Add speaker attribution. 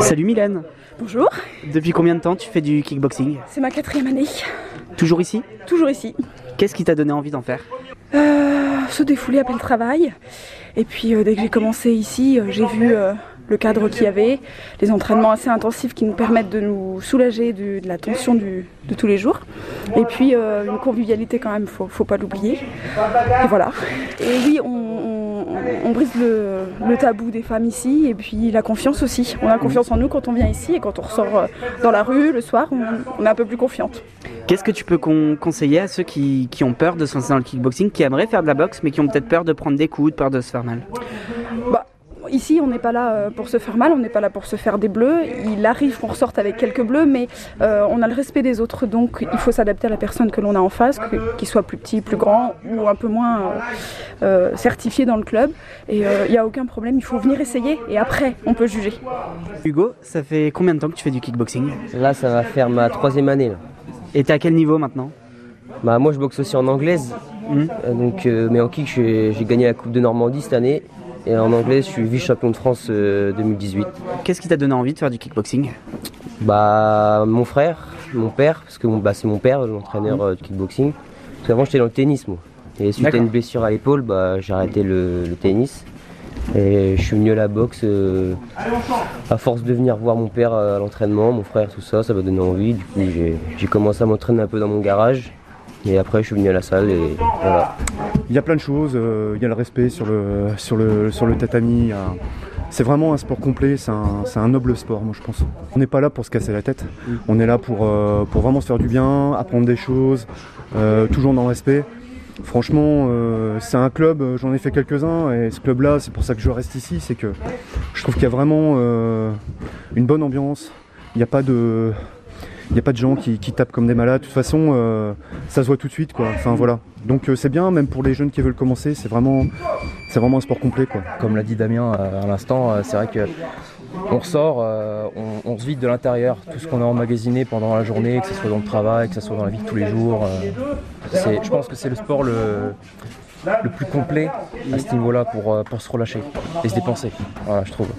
Speaker 1: Salut Mylène.
Speaker 2: Bonjour,
Speaker 1: Depuis combien de temps tu fais du kickboxing?
Speaker 2: C'est ma quatrième année,
Speaker 1: Toujours ici?
Speaker 2: Toujours ici.
Speaker 1: Qu'est-ce qui t'a donné envie d'en faire?
Speaker 2: Euh, se défouler après le travail. Et puis euh, dès que j'ai commencé ici, euh, j'ai vu le cadre qu'il y avait, les entraînements assez intensifs qui nous permettent de nous soulager du- de la tension du- de tous les jours. Et puis une convivialité quand même, faut, faut pas l'oublier. Et voilà. Et oui, on, on- on brise le, le tabou des femmes ici et puis la confiance aussi. On a confiance en nous quand on vient ici et quand on ressort euh, dans la rue le soir, on, on est un peu plus confiante.
Speaker 1: Qu'est-ce que tu peux con- conseiller à ceux qui, qui ont peur de se lancer dans le kickboxing, qui aimeraient faire de la boxe, mais qui ont peut-être peur de prendre des coups, de peur de se faire mal?
Speaker 2: Bah, ici, on n'est pas là euh, pour se faire mal, on n'est pas là pour se faire des bleus. Il arrive qu'on ressorte avec quelques bleus, mais euh, on a le respect des autres, donc il faut s'adapter à la personne que l'on a en face, qu'il soit plus petit, plus grand ou un peu moins euh, euh, certifié dans le club. Et euh, il n'y a aucun problème, il faut venir essayer et après, on peut juger.
Speaker 1: Hugo, ça fait combien de temps que tu fais du kickboxing?
Speaker 3: Là, ça va faire ma troisième année. Là.
Speaker 1: Et t'es à quel niveau maintenant?
Speaker 3: Bah, moi, je boxe aussi en anglaise. Euh, donc, euh, mais en kick, j'ai gagné la Coupe de Normandie cette année. Et en anglaise, je suis vice-champion de France euh, 2018.
Speaker 1: Qu'est-ce qui t'a donné envie de faire du kickboxing?
Speaker 3: Bah, mon frère, mon père, parce que bah, c'est mon père, l'entraîneur euh, de kickboxing. Parce qu'avant, j'étais dans le tennis, moi. Et suite à une blessure à l'épaule, bah, j'ai arrêté le, le tennis. Et je suis venu à la boxe euh, à force de venir voir mon père euh, à l'entraînement, mon frère, tout ça, ça m'a donné envie. Du coup, j'ai commencé à m'entraîner un peu dans mon garage. Et après, je suis venu à la salle et voilà.
Speaker 4: Il y a plein de choses, euh, il y a le respect sur le, sur le, sur le tatami. C'est vraiment un sport complet, c'est un, un noble sport, moi je pense. On n'est pas là pour se casser la tête, on est là pour, euh, pour vraiment se faire du bien, apprendre des choses, euh, toujours dans le respect. Franchement, c'est un club, j'en ai fait quelques-uns, et ce club-là, c'est pour ça que je reste ici, c'est que je trouve qu'il y a vraiment une bonne ambiance, il n'y a pas de... Il n'y a pas de gens qui, tapent comme des malades. De toute façon, euh, ça se voit tout de suite, quoi. Enfin voilà. Donc euh, c'est bien, même pour les jeunes qui veulent commencer, c'est vraiment, c'est vraiment un sport complet, quoi.
Speaker 5: Comme l'a dit Damien euh, à l'instant, c'est vrai que on ressort, on, se vide de l'intérieur, tout ce qu'on a emmagasiné pendant la journée, que ce soit dans le travail, que ce soit dans la vie de tous les jours. je pense que c'est le sport le, plus complet à ce niveau-là pour, pour se relâcher et se dépenser, voilà, je trouve.